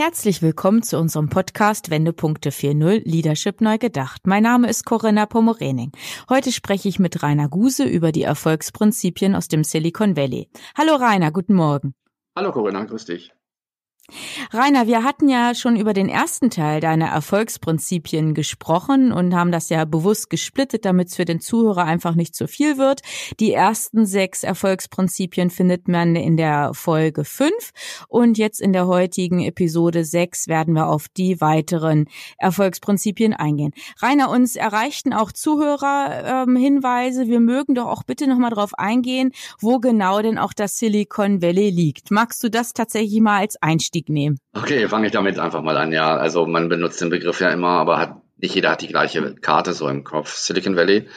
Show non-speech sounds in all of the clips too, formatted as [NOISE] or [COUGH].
Herzlich willkommen zu unserem Podcast Wendepunkte 4.0 Leadership neu gedacht. Mein Name ist Corinna Pomorening. Heute spreche ich mit Rainer Guse über die Erfolgsprinzipien aus dem Silicon Valley. Hallo Rainer, guten Morgen. Hallo Corinna, grüß dich. Rainer, wir hatten ja schon über den ersten Teil deiner Erfolgsprinzipien gesprochen und haben das ja bewusst gesplittet, damit es für den Zuhörer einfach nicht zu viel wird. Die ersten sechs Erfolgsprinzipien findet man in der Folge fünf und jetzt in der heutigen Episode sechs werden wir auf die weiteren Erfolgsprinzipien eingehen. Rainer, uns erreichten auch Zuhörerhinweise. Ähm, wir mögen doch auch bitte nochmal drauf eingehen, wo genau denn auch das Silicon Valley liegt. Magst du das tatsächlich mal als Einstieg Einstieg nehmen? Okay, fange ich damit einfach mal an. Ja, also man benutzt den Begriff ja immer, aber hat nicht jeder hat die gleiche Karte so im Kopf. Silicon Valley.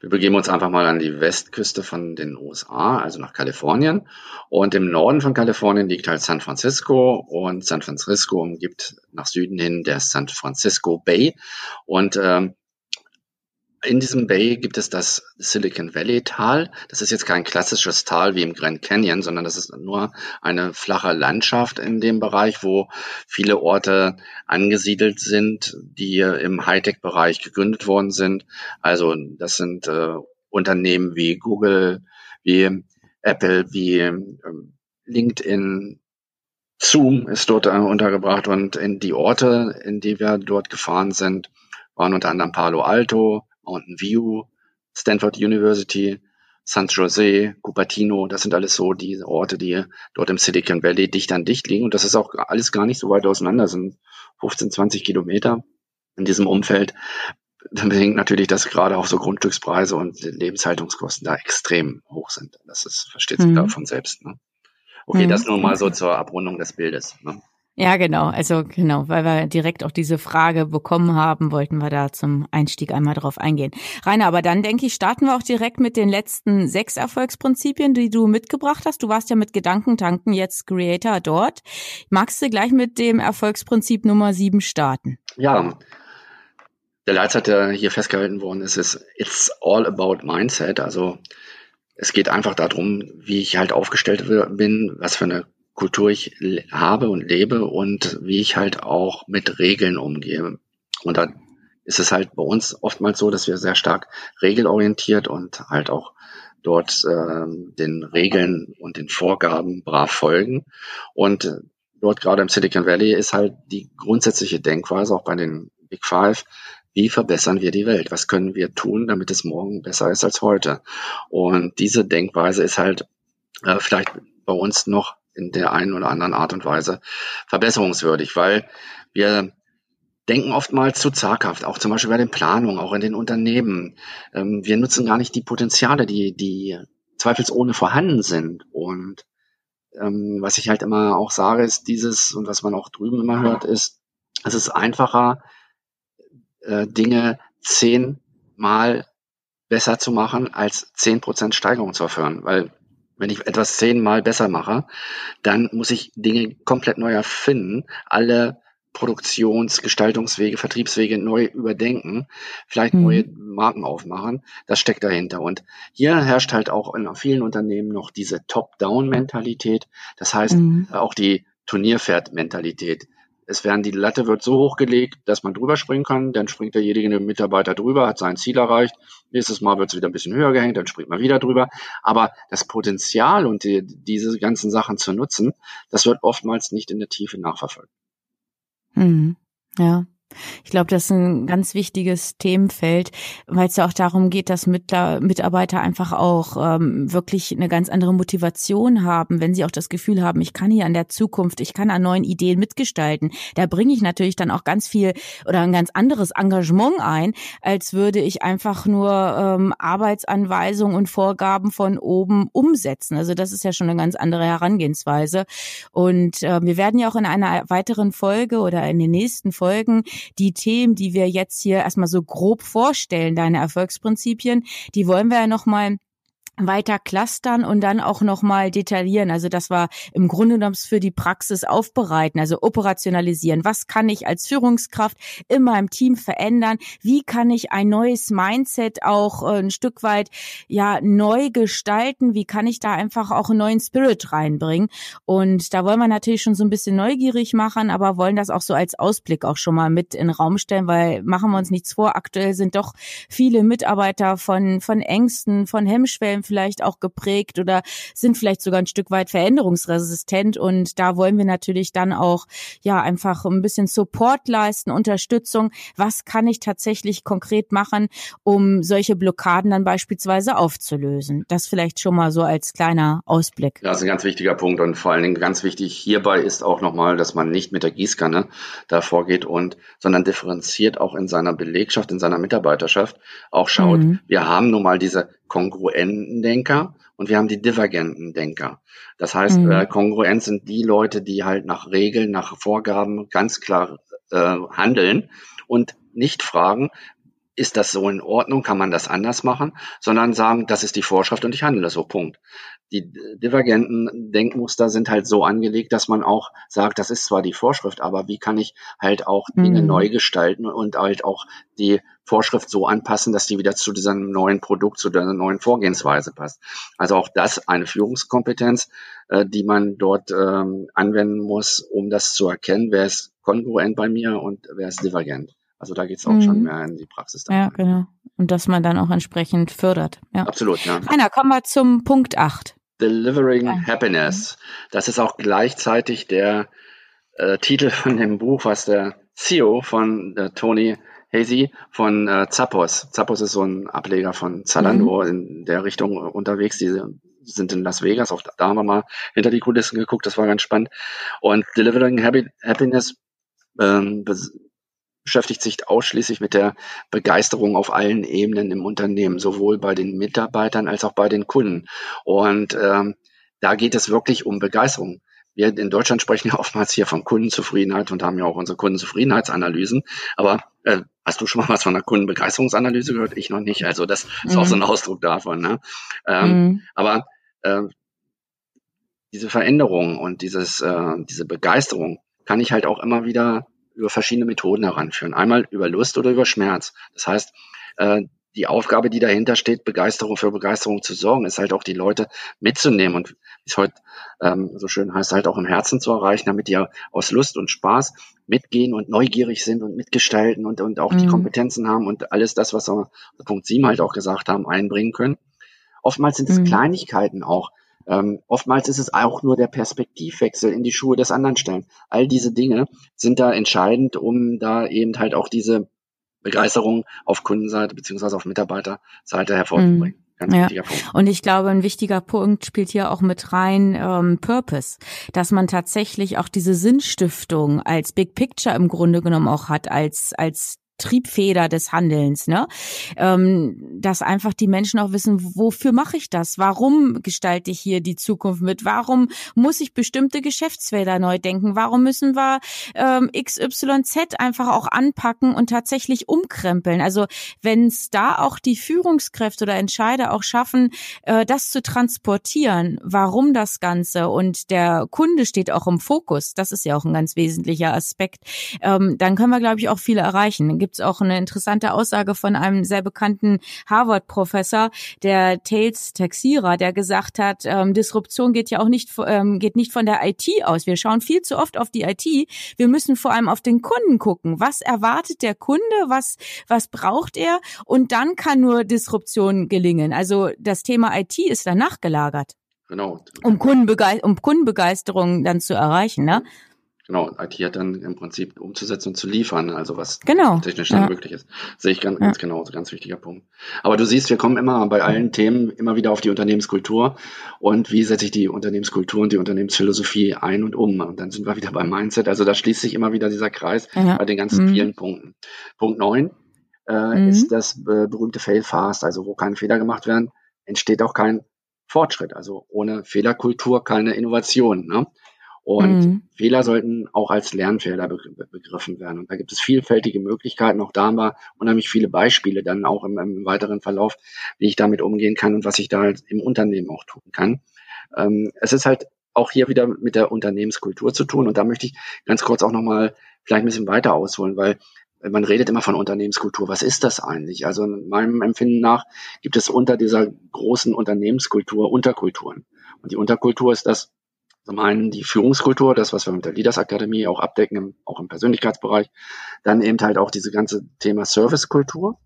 Wir begeben uns einfach mal an die Westküste von den USA, also nach Kalifornien. Und im Norden von Kalifornien liegt halt San Francisco und San Francisco umgibt nach Süden hin der San Francisco Bay. Und ähm, in diesem Bay gibt es das Silicon Valley Tal. Das ist jetzt kein klassisches Tal wie im Grand Canyon, sondern das ist nur eine flache Landschaft in dem Bereich, wo viele Orte angesiedelt sind, die im Hightech-Bereich gegründet worden sind. Also das sind äh, Unternehmen wie Google, wie Apple, wie äh, LinkedIn, Zoom ist dort äh, untergebracht und in die Orte, in die wir dort gefahren sind, waren unter anderem Palo Alto, Mountain View, Stanford University, San Jose, Cupertino, das sind alles so die Orte, die dort im Silicon Valley dicht an dicht liegen. Und das ist auch alles gar nicht so weit auseinander, das sind 15, 20 Kilometer in diesem Umfeld. Dann bedingt natürlich, dass gerade auch so Grundstückspreise und Lebenshaltungskosten da extrem hoch sind. Das ist, versteht sich mhm. da von selbst. Ne? Okay, mhm. das nur mal so zur Abrundung des Bildes. Ne? Ja, genau. Also genau, weil wir direkt auch diese Frage bekommen haben, wollten wir da zum Einstieg einmal drauf eingehen. Rainer, aber dann denke ich, starten wir auch direkt mit den letzten sechs Erfolgsprinzipien, die du mitgebracht hast. Du warst ja mit Gedankentanken jetzt Creator dort. Magst du gleich mit dem Erfolgsprinzip Nummer sieben starten? Ja. Der Leitsatz, der hier festgehalten worden ist, ist It's all about mindset. Also es geht einfach darum, wie ich halt aufgestellt bin, was für eine Kultur ich habe und lebe und wie ich halt auch mit Regeln umgehe. Und da ist es halt bei uns oftmals so, dass wir sehr stark regelorientiert und halt auch dort äh, den Regeln und den Vorgaben brav folgen. Und äh, dort gerade im Silicon Valley ist halt die grundsätzliche Denkweise auch bei den Big Five, wie verbessern wir die Welt? Was können wir tun, damit es morgen besser ist als heute? Und diese Denkweise ist halt äh, vielleicht bei uns noch in der einen oder anderen Art und Weise verbesserungswürdig, weil wir denken oftmals zu zaghaft, auch zum Beispiel bei den Planungen, auch in den Unternehmen. Ähm, wir nutzen gar nicht die Potenziale, die, die zweifelsohne vorhanden sind. Und ähm, was ich halt immer auch sage, ist dieses, und was man auch drüben immer hört, ist, es ist einfacher, äh, Dinge zehnmal besser zu machen, als zehn Prozent Steigerung zu erfahren. Weil wenn ich etwas zehnmal besser mache, dann muss ich Dinge komplett neu erfinden, alle Produktions-, Gestaltungswege, Vertriebswege neu überdenken, vielleicht mhm. neue Marken aufmachen. Das steckt dahinter. Und hier herrscht halt auch in vielen Unternehmen noch diese Top-Down-Mentalität. Das heißt, mhm. auch die Turnierpferd-Mentalität es werden die Latte wird so hochgelegt, dass man drüber springen kann. Dann springt derjenige Mitarbeiter drüber, hat sein Ziel erreicht. Nächstes Mal wird es wieder ein bisschen höher gehängt, dann springt man wieder drüber. Aber das Potenzial und die, diese ganzen Sachen zu nutzen, das wird oftmals nicht in der Tiefe nachverfolgt. Hm, ja. Ich glaube, das ist ein ganz wichtiges Themenfeld, weil es ja auch darum geht, dass Mitarbeiter einfach auch ähm, wirklich eine ganz andere Motivation haben, wenn sie auch das Gefühl haben, ich kann hier an der Zukunft, ich kann an neuen Ideen mitgestalten. Da bringe ich natürlich dann auch ganz viel oder ein ganz anderes Engagement ein, als würde ich einfach nur ähm, Arbeitsanweisungen und Vorgaben von oben umsetzen. Also das ist ja schon eine ganz andere Herangehensweise. Und äh, wir werden ja auch in einer weiteren Folge oder in den nächsten Folgen die Themen, die wir jetzt hier erstmal so grob vorstellen, deine Erfolgsprinzipien, die wollen wir ja nochmal weiter clustern und dann auch nochmal detaillieren. Also das war im Grunde genommen für die Praxis aufbereiten, also operationalisieren. Was kann ich als Führungskraft in meinem Team verändern? Wie kann ich ein neues Mindset auch äh, ein Stück weit ja neu gestalten? Wie kann ich da einfach auch einen neuen Spirit reinbringen? Und da wollen wir natürlich schon so ein bisschen neugierig machen, aber wollen das auch so als Ausblick auch schon mal mit in den Raum stellen, weil machen wir uns nichts vor. Aktuell sind doch viele Mitarbeiter von, von Ängsten, von Hemmschwellen vielleicht auch geprägt oder sind vielleicht sogar ein Stück weit veränderungsresistent. Und da wollen wir natürlich dann auch ja einfach ein bisschen Support leisten, Unterstützung. Was kann ich tatsächlich konkret machen, um solche Blockaden dann beispielsweise aufzulösen? Das vielleicht schon mal so als kleiner Ausblick. Das ist ein ganz wichtiger Punkt und vor allen Dingen ganz wichtig hierbei ist auch nochmal, dass man nicht mit der Gießkanne da vorgeht und, sondern differenziert auch in seiner Belegschaft, in seiner Mitarbeiterschaft auch schaut. Mhm. Wir haben nun mal diese kongruenten Denker und wir haben die divergenten Denker. Das heißt, mhm. äh, kongruent sind die Leute, die halt nach Regeln, nach Vorgaben ganz klar äh, handeln und nicht fragen, ist das so in Ordnung, kann man das anders machen, sondern sagen, das ist die Vorschrift und ich handle so, Punkt. Die divergenten Denkmuster sind halt so angelegt, dass man auch sagt, das ist zwar die Vorschrift, aber wie kann ich halt auch Dinge mhm. neu gestalten und halt auch die Vorschrift so anpassen, dass die wieder zu diesem neuen Produkt, zu dieser neuen Vorgehensweise passt. Also auch das eine Führungskompetenz, äh, die man dort ähm, anwenden muss, um das zu erkennen, wer ist kongruent bei mir und wer ist divergent. Also da geht's auch mhm. schon mehr in die Praxis. Dann. Ja, genau. Und dass man dann auch entsprechend fördert. Ja. Absolut, ja. Rainer, kommen wir zum Punkt 8. Delivering ja. Happiness. Das ist auch gleichzeitig der äh, Titel von dem Buch, was der CEO von äh, Tony Hazy von äh, Zappos. Zappos ist so ein Ableger von Zalando mhm. in der Richtung unterwegs. Die sind in Las Vegas. Auch da haben wir mal hinter die Kulissen geguckt. Das war ganz spannend. Und Delivering Happiness ähm, beschäftigt sich ausschließlich mit der Begeisterung auf allen Ebenen im Unternehmen, sowohl bei den Mitarbeitern als auch bei den Kunden. Und ähm, da geht es wirklich um Begeisterung. Wir in Deutschland sprechen ja oftmals hier von Kundenzufriedenheit und haben ja auch unsere Kundenzufriedenheitsanalysen. Aber äh, hast du schon mal was von einer Kundenbegeisterungsanalyse gehört? Ich noch nicht. Also das ist mhm. auch so ein Ausdruck davon. Ne? Ähm, mhm. Aber äh, diese Veränderung und dieses, äh, diese Begeisterung kann ich halt auch immer wieder über verschiedene Methoden heranführen. Einmal über Lust oder über Schmerz. Das heißt, äh, die Aufgabe, die dahinter steht, Begeisterung für Begeisterung zu sorgen, ist halt auch die Leute mitzunehmen und wie es heute ähm, so schön heißt, halt auch im Herzen zu erreichen, damit die aus Lust und Spaß mitgehen und neugierig sind und mitgestalten und, und auch mhm. die Kompetenzen haben und alles das, was wir Punkt 7 halt auch gesagt haben, einbringen können. Oftmals sind es mhm. Kleinigkeiten auch, ähm, oftmals ist es auch nur der Perspektivwechsel in die Schuhe des anderen stellen. All diese Dinge sind da entscheidend, um da eben halt auch diese Begeisterung auf Kundenseite beziehungsweise auf Mitarbeiterseite hervorzubringen. Mhm. Ganz ja. Und ich glaube, ein wichtiger Punkt spielt hier auch mit rein ähm, Purpose, dass man tatsächlich auch diese Sinnstiftung als Big Picture im Grunde genommen auch hat, als als Triebfeder des Handelns, ne? Ähm, dass einfach die Menschen auch wissen, wofür mache ich das? Warum gestalte ich hier die Zukunft mit? Warum muss ich bestimmte Geschäftsfelder neu denken? Warum müssen wir ähm, XYZ einfach auch anpacken und tatsächlich umkrempeln? Also wenn es da auch die Führungskräfte oder Entscheider auch schaffen, äh, das zu transportieren, warum das Ganze und der Kunde steht auch im Fokus, das ist ja auch ein ganz wesentlicher Aspekt, ähm, dann können wir, glaube ich, auch viele erreichen gibt's auch eine interessante Aussage von einem sehr bekannten Harvard-Professor, der Tales Taxira, der gesagt hat, ähm, Disruption geht ja auch nicht, ähm, geht nicht von der IT aus. Wir schauen viel zu oft auf die IT. Wir müssen vor allem auf den Kunden gucken. Was erwartet der Kunde? Was, was braucht er? Und dann kann nur Disruption gelingen. Also das Thema IT ist danach gelagert. Genau. Um, Kundenbegeisterung, um Kundenbegeisterung dann zu erreichen, ne? Genau, IT hat dann im Prinzip umzusetzen und zu liefern, also was genau. technisch dann ja. möglich ist. Sehe ich ganz, ja. ganz genau, ganz wichtiger Punkt. Aber du siehst, wir kommen immer bei allen Themen immer wieder auf die Unternehmenskultur und wie setze ich die Unternehmenskultur und die Unternehmensphilosophie ein und um. Und dann sind wir wieder beim Mindset. Also da schließt sich immer wieder dieser Kreis ja. bei den ganzen mhm. vielen Punkten. Punkt neun äh, mhm. ist das äh, berühmte Fail Fast, also wo keine Fehler gemacht werden, entsteht auch kein Fortschritt. Also ohne Fehlerkultur keine Innovation. Ne? Und mhm. Fehler sollten auch als Lernfelder begriffen werden. Und da gibt es vielfältige Möglichkeiten. Auch da haben wir unheimlich viele Beispiele dann auch im, im weiteren Verlauf, wie ich damit umgehen kann und was ich da halt im Unternehmen auch tun kann. Ähm, es ist halt auch hier wieder mit der Unternehmenskultur zu tun. Und da möchte ich ganz kurz auch nochmal vielleicht ein bisschen weiter ausholen, weil man redet immer von Unternehmenskultur. Was ist das eigentlich? Also in meinem Empfinden nach gibt es unter dieser großen Unternehmenskultur Unterkulturen. Und die Unterkultur ist das, zum einen die Führungskultur, das, was wir mit der Leaders Akademie auch abdecken, auch im Persönlichkeitsbereich. Dann eben halt auch diese ganze Thema Servicekultur.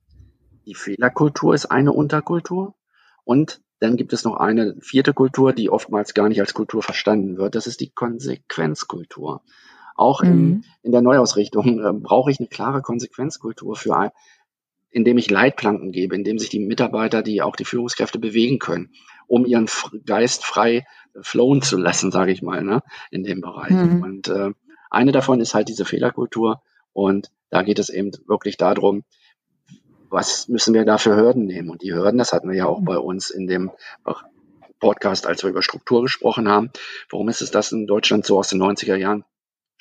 Die Fehlerkultur ist eine Unterkultur. Und dann gibt es noch eine vierte Kultur, die oftmals gar nicht als Kultur verstanden wird. Das ist die Konsequenzkultur. Auch mhm. in, in der Neuausrichtung äh, brauche ich eine klare Konsequenzkultur für ein, indem ich Leitplanken gebe, indem sich die Mitarbeiter, die auch die Führungskräfte bewegen können, um ihren Geist frei flowen zu lassen, sage ich mal, ne, in dem Bereich. Mhm. Und äh, eine davon ist halt diese Fehlerkultur. Und da geht es eben wirklich darum, was müssen wir da für Hürden nehmen? Und die Hürden, das hatten wir ja auch mhm. bei uns in dem Podcast, als wir über Struktur gesprochen haben. Warum ist es das in Deutschland so aus den 90er Jahren?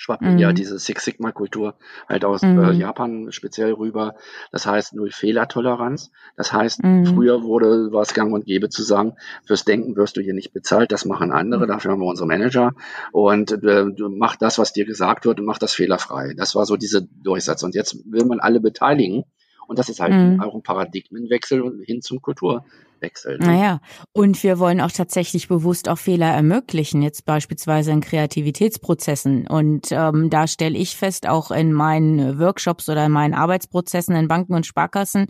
Schwappt mhm. ja diese Six Sigma Kultur halt aus äh, mhm. äh, Japan speziell rüber. Das heißt null Fehlertoleranz. Das heißt, mhm. früher wurde was gang und gäbe zu sagen, fürs Denken wirst du hier nicht bezahlt, das machen andere, mhm. dafür haben wir unsere Manager und äh, du mach das, was dir gesagt wird und mach das fehlerfrei. Das war so diese Durchsatz. Und jetzt will man alle beteiligen. Und das ist halt mhm. auch ein Paradigmenwechsel hin zum Kultur, wechseln. Ne? Naja, und wir wollen auch tatsächlich bewusst auch Fehler ermöglichen, jetzt beispielsweise in Kreativitätsprozessen. Und ähm, da stelle ich fest, auch in meinen Workshops oder in meinen Arbeitsprozessen in Banken und Sparkassen,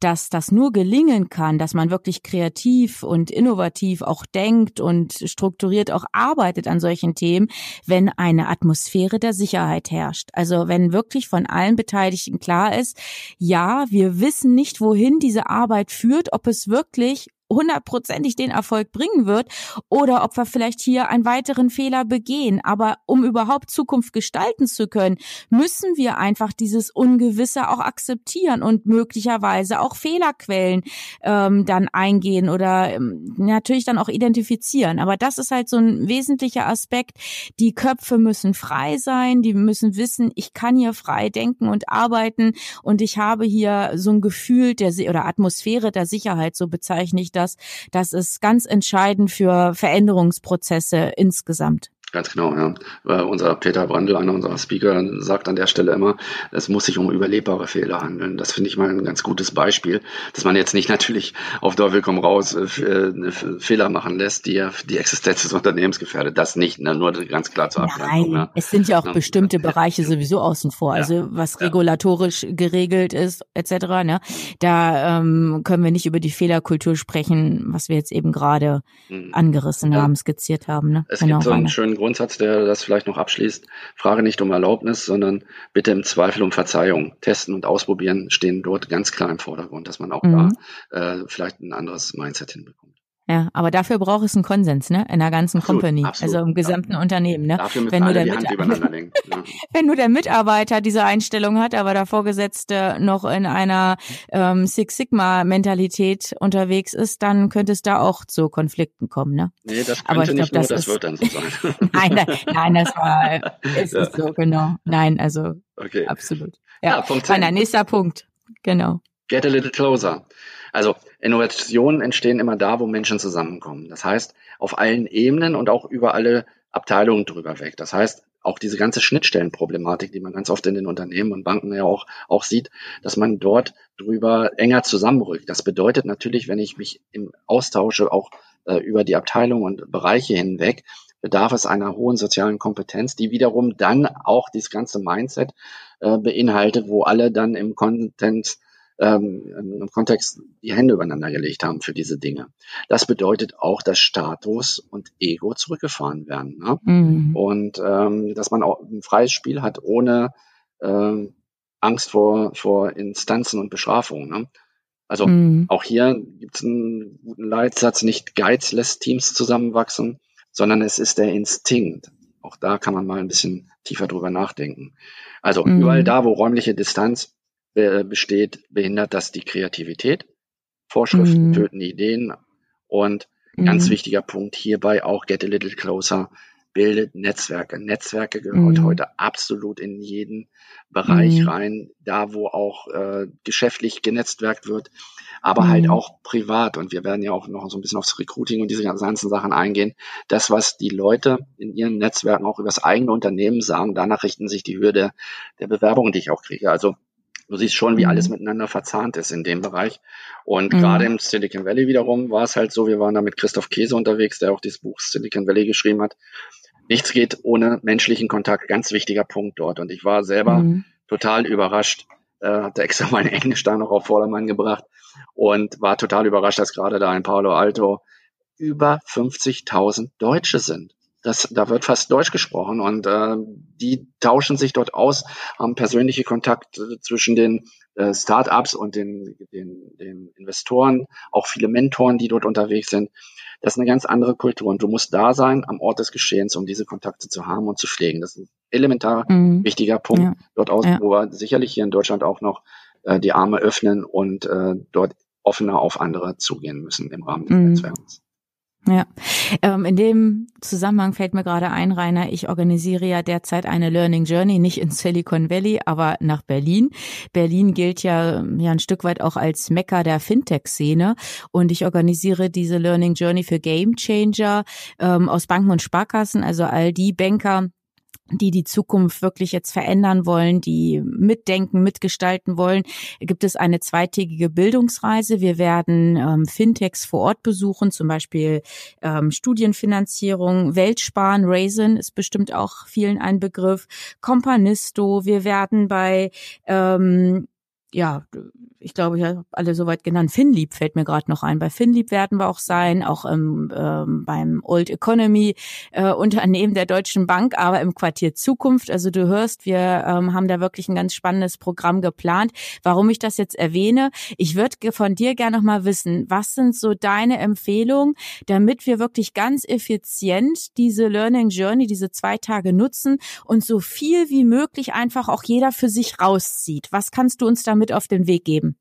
dass das nur gelingen kann, dass man wirklich kreativ und innovativ auch denkt und strukturiert auch arbeitet an solchen Themen, wenn eine Atmosphäre der Sicherheit herrscht. Also wenn wirklich von allen Beteiligten klar ist, ja, wir wissen nicht, wohin diese Arbeit führt, ob es wirklich wirklich hundertprozentig den Erfolg bringen wird oder ob wir vielleicht hier einen weiteren Fehler begehen. Aber um überhaupt Zukunft gestalten zu können, müssen wir einfach dieses Ungewisse auch akzeptieren und möglicherweise auch Fehlerquellen ähm, dann eingehen oder ähm, natürlich dann auch identifizieren. Aber das ist halt so ein wesentlicher Aspekt. Die Köpfe müssen frei sein, die müssen wissen, ich kann hier frei denken und arbeiten und ich habe hier so ein Gefühl der oder Atmosphäre der Sicherheit, so bezeichne ich das, das ist ganz entscheidend für Veränderungsprozesse insgesamt. Ganz genau, ja. Weil unser Peter Brandl, einer unserer Speaker, sagt an der Stelle immer, es muss sich um überlebbare Fehler handeln. Das finde ich mal ein ganz gutes Beispiel, dass man jetzt nicht natürlich auf Teufel komm raus äh, äh Fehler machen lässt, die ja die Existenz des Unternehmens gefährdet. Das nicht, ne? nur ganz klar zu Abgrenzung. Nein, ja. es sind ja auch ja. bestimmte Bereiche sowieso außen vor. Also was regulatorisch geregelt ist, etc. Ne? Da ähm, können wir nicht über die Fehlerkultur sprechen, was wir jetzt eben gerade mhm. angerissen haben, skizziert haben. Ne? Es genau, gibt so einen schönen Grundsatz, der das vielleicht noch abschließt. Frage nicht um Erlaubnis, sondern bitte im Zweifel um Verzeihung. Testen und ausprobieren stehen dort ganz klar im Vordergrund, dass man auch mhm. da äh, vielleicht ein anderes Mindset hinbekommt. Ja, aber dafür braucht es einen Konsens, ne? In der ganzen absolut, Company, absolut, also im gesamten ja. Unternehmen, ne? Dafür müssen wenn nur der die Hand übereinander lenken. [LAUGHS] Ja. wenn nur der Mitarbeiter diese Einstellung hat, aber der Vorgesetzte noch in einer ähm, Six Sigma Mentalität unterwegs ist, dann könnte es da auch zu Konflikten kommen, ne? Nee, das könnte aber ich nicht glaub, nur, das, das wird dann so sein. [LAUGHS] nein, nein, das war, [LAUGHS] es ja. ist so, genau. Nein, also, okay. absolut. Ja, ja Punkt 10. Nein, nächster Punkt, genau. Get a little closer. Also Innovationen entstehen immer da, wo Menschen zusammenkommen. Das heißt, auf allen Ebenen und auch über alle Abteilungen drüber weg. Das heißt, auch diese ganze Schnittstellenproblematik, die man ganz oft in den Unternehmen und Banken ja auch, auch sieht, dass man dort drüber enger zusammenrückt. Das bedeutet natürlich, wenn ich mich im Austausche auch äh, über die Abteilungen und Bereiche hinweg, bedarf es einer hohen sozialen Kompetenz, die wiederum dann auch dieses ganze Mindset äh, beinhaltet, wo alle dann im Content ähm, im Kontext die Hände übereinander gelegt haben für diese Dinge. Das bedeutet auch, dass Status und Ego zurückgefahren werden. Ne? Mhm. Und ähm, dass man auch ein freies Spiel hat ohne ähm, Angst vor, vor Instanzen und Bestrafungen. Ne? Also mhm. auch hier gibt es einen guten Leitsatz, nicht Geiz lässt Teams zusammenwachsen, sondern es ist der Instinkt. Auch da kann man mal ein bisschen tiefer drüber nachdenken. Also mhm. überall da, wo räumliche Distanz besteht, behindert das die Kreativität. Vorschriften mhm. töten Ideen. Und mhm. ganz wichtiger Punkt hierbei auch Get a Little Closer bildet Netzwerke. Netzwerke gehört mhm. heute absolut in jeden Bereich mhm. rein, da wo auch äh, geschäftlich genetzwerkt wird, aber halt mhm. halt auch privat. Und wir werden ja auch noch so ein bisschen aufs Recruiting und diese ganzen Sachen eingehen. Das, was die Leute in ihren Netzwerken auch über das eigene Unternehmen sagen, danach richten sich die Höhe der, der Bewerbungen, die ich auch kriege. Also du siehst schon, wie mhm. alles miteinander verzahnt ist in dem Bereich. Und mhm. gerade im Silicon Valley wiederum war es halt so, wir waren da mit Christoph Käse unterwegs, der auch dieses Buch Silicon Valley geschrieben hat. Nichts geht ohne menschlichen Kontakt, ganz wichtiger Punkt dort. Und ich war selber mhm. total überrascht, äh, hatte extra mein Englisch da noch auf Vordermann gebracht und war total überrascht, dass gerade da in Palo Alto über 50.000 Deutsche sind. Das, da wird fast Deutsch gesprochen und äh, die tauschen sich dort aus, haben persönliche Kontakte zwischen den äh, Startups und den, den, den Investoren, auch viele Mentoren, die dort unterwegs sind. Das ist eine ganz andere Kultur und du musst da sein am Ort des Geschehens, um diese Kontakte zu haben und zu pflegen. Das ist ein elementar mhm. wichtiger Punkt ja. dort aus, ja. wo wir sicherlich hier in Deutschland auch noch äh, die Arme öffnen und äh, dort offener auf andere zugehen müssen im Rahmen des mhm. Netzwerks. Ja, ähm, in dem Zusammenhang fällt mir gerade ein, Rainer, ich organisiere ja derzeit eine Learning Journey, nicht in Silicon Valley, aber nach Berlin. Berlin gilt ja, ja ein Stück weit auch als Mekka der Fintech-Szene. Und ich organisiere diese Learning Journey für Game Changer ähm, aus Banken und Sparkassen, also all die Banker, die die Zukunft wirklich jetzt verändern wollen, die mitdenken, mitgestalten wollen, gibt es eine zweitägige Bildungsreise. Wir werden ähm, Fintechs vor Ort besuchen, zum Beispiel ähm, Studienfinanzierung, Weltsparen, Raisin ist bestimmt auch vielen ein Begriff, Companisto. Wir werden bei ähm, ja, ich glaube, ja, alle soweit genannt. Finlieb fällt mir gerade noch ein. Bei Finlieb werden wir auch sein, auch im, ähm, beim Old Economy äh, Unternehmen der Deutschen Bank, aber im Quartier Zukunft. Also du hörst, wir ähm, haben da wirklich ein ganz spannendes Programm geplant. Warum ich das jetzt erwähne, ich würde von dir gerne noch mal wissen, was sind so deine Empfehlungen, damit wir wirklich ganz effizient diese Learning Journey, diese zwei Tage nutzen und so viel wie möglich einfach auch jeder für sich rauszieht. Was kannst du uns da mit auf den Weg geben?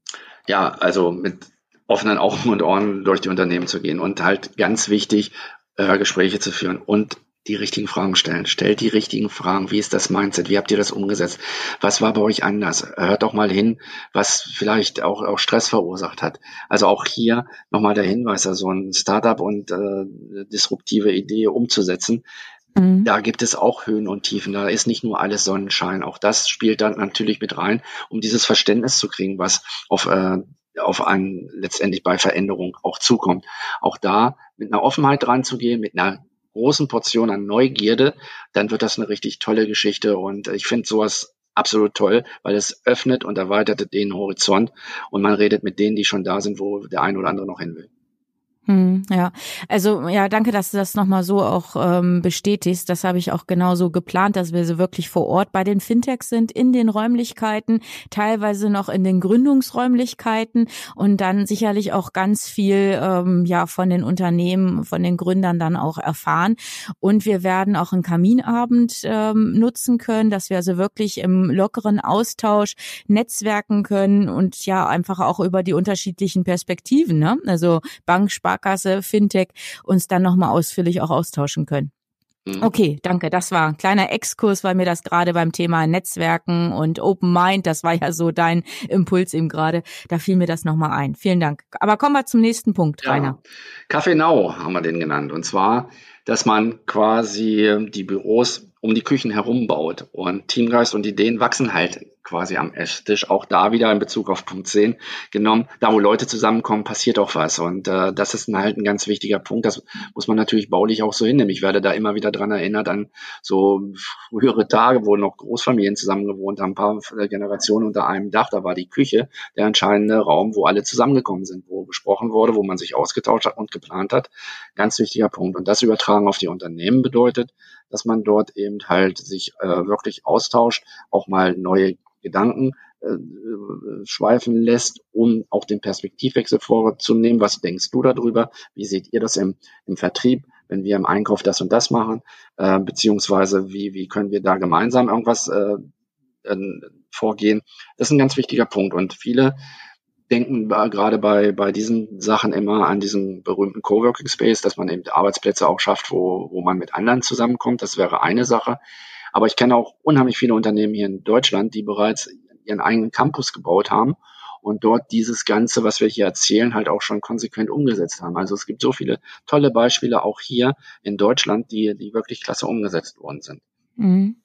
Ja, also mit offenen Augen und Ohren durch die Unternehmen zu gehen und halt ganz wichtig, äh, Gespräche zu führen und die richtigen Fragen stellen. Stellt die richtigen Fragen. Wie ist das Mindset? Wie habt ihr das umgesetzt? Was war bei euch anders? Hört doch mal hin, was vielleicht auch, auch Stress verursacht hat. Also auch hier nochmal der Hinweis, also ein Startup und äh, disruptive Idee umzusetzen. Mhm. Da gibt es auch Höhen und Tiefen. Da ist nicht nur alles Sonnenschein. Auch das spielt dann natürlich mit rein, um dieses Verständnis zu kriegen, was auf, äh, auf einen letztendlich bei Veränderung auch zukommt. Auch da mit einer Offenheit dran zu gehen, mit einer großen Portion an Neugierde, dann wird das eine richtig tolle Geschichte. Und ich finde sowas absolut toll, weil es öffnet und erweitert den Horizont und man redet mit denen, die schon da sind, wo der ein oder andere noch hin will. Hm, ja, also ja, danke, dass du das nochmal so auch ähm, bestätigst. Das habe ich auch genauso geplant, dass wir so wirklich vor Ort bei den Fintechs sind, in den Räumlichkeiten, teilweise noch in den Gründungsräumlichkeiten und dann sicherlich auch ganz viel ähm, ja von den Unternehmen, von den Gründern dann auch erfahren. Und wir werden auch einen Kaminabend ähm, nutzen können, dass wir also wirklich im lockeren Austausch netzwerken können und ja einfach auch über die unterschiedlichen Perspektiven, ne? Also Bank, Spar Sparkasse, Fintech uns dann nochmal ausführlich auch austauschen können. Mhm. Okay, danke. Das war ein kleiner Exkurs, weil mir das gerade beim Thema Netzwerken und Open Mind, das war ja so dein Impuls eben gerade, da fiel mir das nochmal ein. Vielen Dank. Aber kommen wir zum nächsten Punkt, ja. Rainer. Kaffee Now haben wir den genannt. Und zwar, dass man quasi die Büros um die Küchen herum baut. Und Teamgeist und Ideen wachsen halt quasi am Esstisch. Auch da wieder in Bezug auf Punkt 10 genommen. Da, wo Leute zusammenkommen, passiert auch was. Und äh, das ist halt ein ganz wichtiger Punkt. Das muss man natürlich baulich auch so hinnehmen. Ich werde da immer wieder dran erinnert an so frühere Tage, wo noch Großfamilien zusammen gewohnt haben, ein paar Generationen unter einem Dach. Da war die Küche der entscheidende Raum, wo alle zusammengekommen sind, wo gesprochen wurde, wo man sich ausgetauscht hat und geplant hat. Ganz wichtiger Punkt. Und das übertragen auf die Unternehmen bedeutet, dass man dort eben halt sich äh, wirklich austauscht, auch mal neue Gedanken äh, schweifen lässt, um auch den Perspektivwechsel vorzunehmen. Was denkst du darüber? Wie seht ihr das im, im Vertrieb, wenn wir im Einkauf das und das machen? Äh, beziehungsweise wie, wie können wir da gemeinsam irgendwas äh, vorgehen? Das ist ein ganz wichtiger Punkt. Und viele denken gerade bei, bei diesen Sachen immer an diesen berühmten Coworking Space, dass man eben Arbeitsplätze auch schafft, wo, wo man mit anderen zusammenkommt. Das wäre eine Sache. Aber ich kenne auch unheimlich viele Unternehmen hier in Deutschland, die bereits ihren eigenen Campus gebaut haben und dort dieses Ganze, was wir hier erzählen, halt auch schon konsequent umgesetzt haben. Also es gibt so viele tolle Beispiele auch hier in Deutschland, die, die wirklich klasse umgesetzt worden sind. Mhm.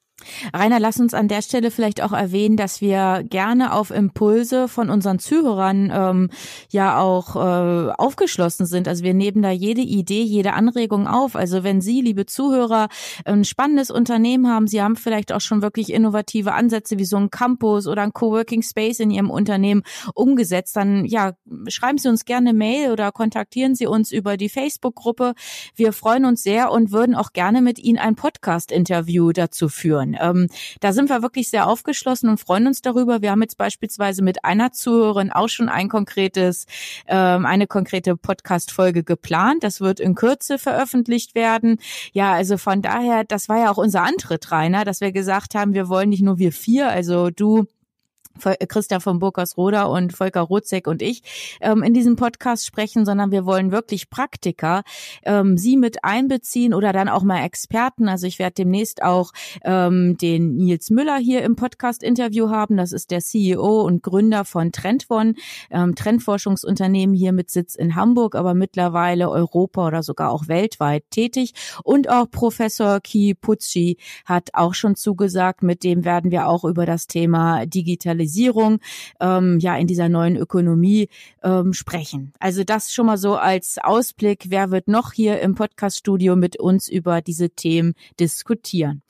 Rainer, lass uns an der Stelle vielleicht auch erwähnen, dass wir gerne auf Impulse von unseren Zuhörern ähm, ja auch äh, aufgeschlossen sind. Also wir nehmen da jede Idee, jede Anregung auf. Also wenn Sie, liebe Zuhörer, ein spannendes Unternehmen haben, Sie haben vielleicht auch schon wirklich innovative Ansätze wie so ein Campus oder ein Coworking Space in Ihrem Unternehmen umgesetzt, dann ja, schreiben Sie uns gerne Mail oder kontaktieren Sie uns über die Facebook-Gruppe. Wir freuen uns sehr und würden auch gerne mit Ihnen ein Podcast-Interview dazu führen. Ähm, da sind wir wirklich sehr aufgeschlossen und freuen uns darüber. Wir haben jetzt beispielsweise mit einer Zuhörerin auch schon ein konkretes, ähm, eine konkrete Podcast-Folge geplant. Das wird in Kürze veröffentlicht werden. Ja, also von daher, das war ja auch unser Antritt, Rainer, dass wir gesagt haben, wir wollen nicht nur wir vier, also du, Christian von Burkersroda und Volker Rotzek und ich ähm, in diesem Podcast sprechen, sondern wir wollen wirklich Praktiker ähm, sie mit einbeziehen oder dann auch mal Experten. Also ich werde demnächst auch ähm, den Nils Müller hier im Podcast-Interview haben. Das ist der CEO und Gründer von Trendvon, ähm, Trendforschungsunternehmen hier mit Sitz in Hamburg, aber mittlerweile Europa oder sogar auch weltweit tätig. Und auch Professor Ki Pucci hat auch schon zugesagt, mit dem werden wir auch über das Thema Digitalisierung Digitalisierung ähm, ja in dieser neuen Ökonomie ähm, sprechen. Also das schon mal so als Ausblick. Wer wird noch hier im Podcaststudio mit uns über diese Themen diskutieren?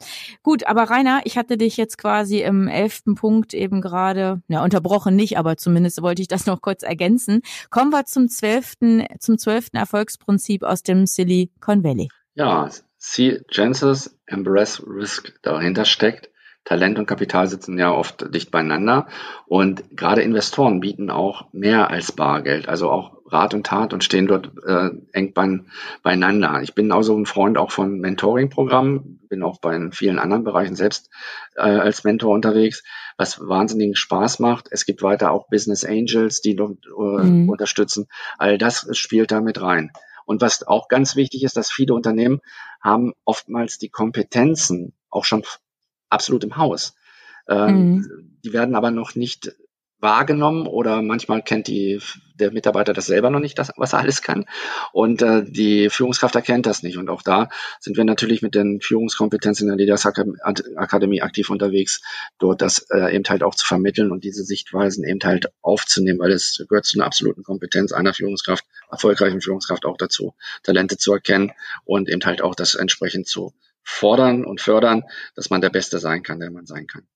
Gut, aber Rainer, ich hatte dich jetzt quasi im elften Punkt eben gerade, ja unterbrochen nicht, aber zumindest wollte ich das noch kurz ergänzen. Kommen wir zum zwölften, zum zwölften Erfolgsprinzip aus dem Silicon Valley. Ja, See Genesis Embrace Risk dahinter steckt. Talent und Kapital sitzen ja oft dicht beieinander und gerade Investoren bieten auch mehr als Bargeld, also auch Rat und Tat und stehen dort äh, eng beieinander. Ich bin auch so ein Freund auch von Mentoring-Programmen, bin auch bei vielen anderen Bereichen selbst äh, als Mentor unterwegs, was wahnsinnigen Spaß macht. Es gibt weiter auch Business Angels, die dort äh, mhm. unterstützen. All das spielt da mit rein. Und was auch ganz wichtig ist, dass viele Unternehmen haben oftmals die Kompetenzen auch schon absolut im Haus. Ähm, mhm. Die werden aber noch nicht wahrgenommen oder manchmal kennt die, der Mitarbeiter das selber noch nicht, das, was er alles kann. Und äh, die Führungskraft erkennt das nicht. Und auch da sind wir natürlich mit den Führungskompetenzen in der Leaders Akademie aktiv unterwegs, dort das äh, eben halt auch zu vermitteln und diese Sichtweisen eben halt aufzunehmen, weil es gehört zu einer absoluten Kompetenz einer Führungskraft, erfolgreichen Führungskraft auch dazu, Talente zu erkennen und eben halt auch das entsprechend zu fordern und fördern, dass man der Beste sein kann, der man sein kann.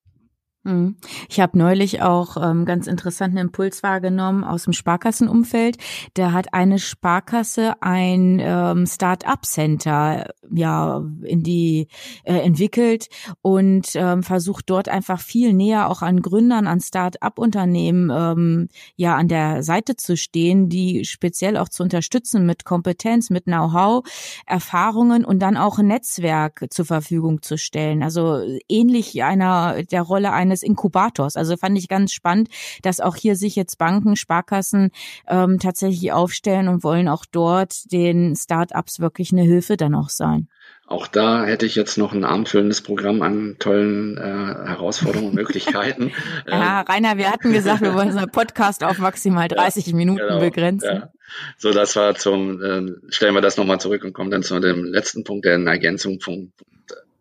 Mhm. Ich habe neulich auch ähm, ganz interessanten Impuls wahrgenommen aus dem Sparkassenumfeld. Da hat eine Sparkasse ein ähm, Start-up-Center ja in die äh, entwickelt und ähm, versucht dort einfach viel näher auch an Gründern, an Start-up-Unternehmen ähm, ja an der Seite zu stehen, die speziell auch zu unterstützen mit Kompetenz, mit Know-how, Erfahrungen und dann auch ein Netzwerk zur Verfügung zu stellen. Also ähnlich einer der Rolle eines eines Inkubators. Also fand ich ganz spannend, dass auch hier sich jetzt Banken, Sparkassen ähm, tatsächlich aufstellen und wollen auch dort den Start-ups wirklich eine Hilfe dann auch sein. Auch da hätte ich jetzt noch ein abendfüllendes Programm an tollen äh, Herausforderungen und [LAUGHS] Möglichkeiten. [LAUGHS] ja, Rainer, wir hatten gesagt, wir wollen unseren Podcast auf maximal 30 [LAUGHS] ja, Minuten genau, begrenzen. Ja. So, das war zum, äh, stellen wir das nochmal zurück und kommen dann zu dem letzten Punkt, der in Ergänzung Punkt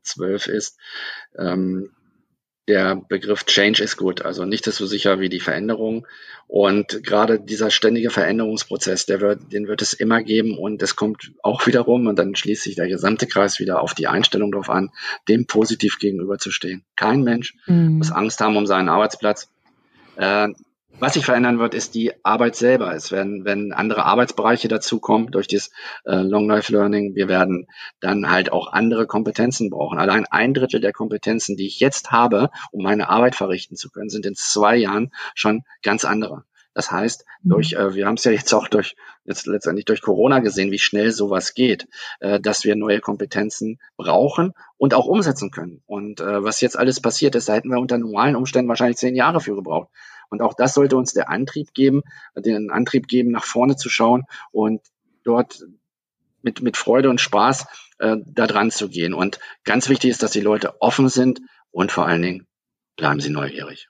12 ist. Ähm, der Begriff Change ist gut, also nicht so sicher wie die Veränderung. Und gerade dieser ständige Veränderungsprozess, der wird, den wird es immer geben und es kommt auch wiederum und dann schließt sich der gesamte Kreis wieder auf die Einstellung darauf an, dem positiv gegenüberzustehen. Kein Mensch mhm. muss Angst haben um seinen Arbeitsplatz. Äh, was sich verändern wird, ist die Arbeit selber. Es werden, wenn andere Arbeitsbereiche dazukommen durch das äh, Long Life Learning, wir werden dann halt auch andere Kompetenzen brauchen. Allein ein Drittel der Kompetenzen, die ich jetzt habe, um meine Arbeit verrichten zu können, sind in zwei Jahren schon ganz andere. Das heißt, mhm. durch, äh, wir haben es ja jetzt auch durch, jetzt letztendlich durch Corona gesehen, wie schnell sowas geht, äh, dass wir neue Kompetenzen brauchen und auch umsetzen können. Und äh, was jetzt alles passiert ist, da hätten wir unter normalen Umständen wahrscheinlich zehn Jahre für gebraucht. Und auch das sollte uns der Antrieb geben, den Antrieb geben, nach vorne zu schauen und dort mit, mit Freude und Spaß äh, da dran zu gehen. Und ganz wichtig ist, dass die Leute offen sind und vor allen Dingen bleiben sie neugierig.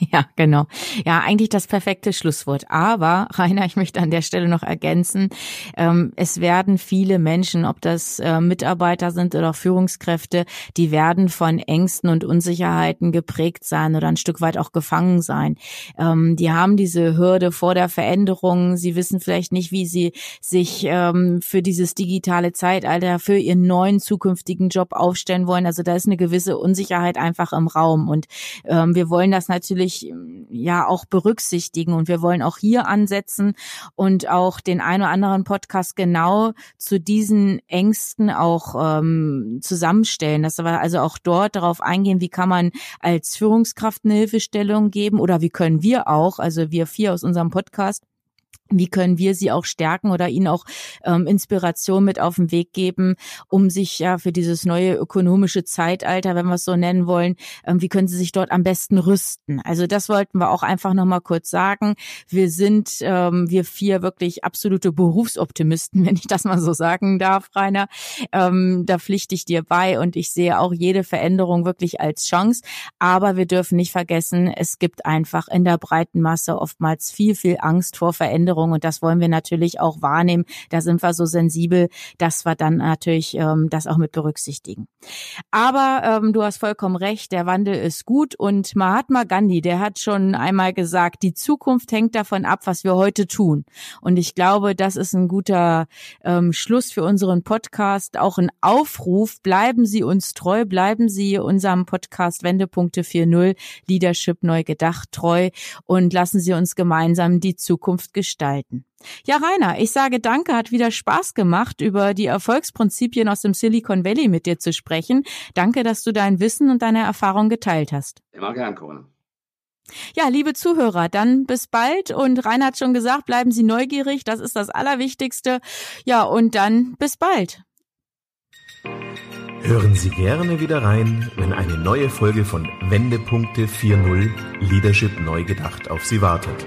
[LAUGHS] Ja, genau. Ja, eigentlich das perfekte Schlusswort. Aber, [LAUGHS] Rainer, ich möchte an der Stelle noch ergänzen, ähm, es werden viele Menschen, ob das äh, Mitarbeiter sind oder Führungskräfte, die werden von Ängsten und Unsicherheiten geprägt sein oder ein Stück weit auch gefangen sein. Ähm, die haben diese Hürde vor der Veränderung. Sie wissen vielleicht nicht, wie sie sich ähm, für dieses digitale Zeitalter, für ihren neuen zukünftigen Job aufstellen wollen. Also da ist eine gewisse Unsicherheit einfach im Raum. Und ähm, wir wollen das natürlich natürlich ja auch berücksichtigen. Und wir wollen auch hier ansetzen und auch den ein oder anderen Podcast genau zu diesen Ängsten auch ähm, zusammenstellen, dass wir also auch dort darauf eingehen, wie kann man als Führungskraft eine Hilfestellung geben oder wie können wir auch, also wir vier aus unserem Podcast wie können wir sie auch stärken oder ihnen auch ähm, Inspiration mit auf den Weg geben, um sich ja für dieses neue ökonomische Zeitalter, wenn wir es so nennen wollen, ähm, wie können sie sich dort am besten rüsten? Also das wollten wir auch einfach nochmal kurz sagen. Wir sind, ähm, wir vier wirklich absolute Berufsoptimisten, [LAUGHS] wenn ich das mal so sagen darf, Rainer. Ähm, da pflichte ich dir bei und ich sehe auch jede Veränderung wirklich als Chance. Aber wir dürfen nicht vergessen, es gibt einfach in der breiten Masse oftmals viel, viel Angst vor Veränderungen Veränderung und das wollen wir natürlich auch wahrnehmen. Da sind wir so sensibel, dass wir dann natürlich ähm, das auch mit berücksichtigen. Aber ähm, du hast vollkommen recht, der Wandel ist gut und Mahatma Gandhi, der hat schon einmal gesagt, die Zukunft hängt davon ab, was wir heute tun. Und ich glaube, das ist ein guter ähm, Schluss für unseren Podcast, auch ein Aufruf. Bleiben Sie uns treu, bleiben Sie unserem Podcast Wendepunkte 4.0 Leadership neu gedacht treu und lassen Sie uns gemeinsam die Zukunft gestalten gestalten. Ja, Rainer, ich sage danke, hat wieder Spaß gemacht, über die Erfolgsprinzipien aus dem Silicon Valley mit dir zu sprechen. Danke, dass du dein Wissen und deine Erfahrung geteilt hast. Immer gern, Corona. Ja, liebe Zuhörer, dann bis bald und Rainer hat schon gesagt, bleiben Sie neugierig, das ist das Allerwichtigste. Ja, und dann bis bald. Hören Sie gerne wieder rein, wenn eine neue Folge von Wendepunkte 4.0 Leadership neu gedacht auf Sie wartet.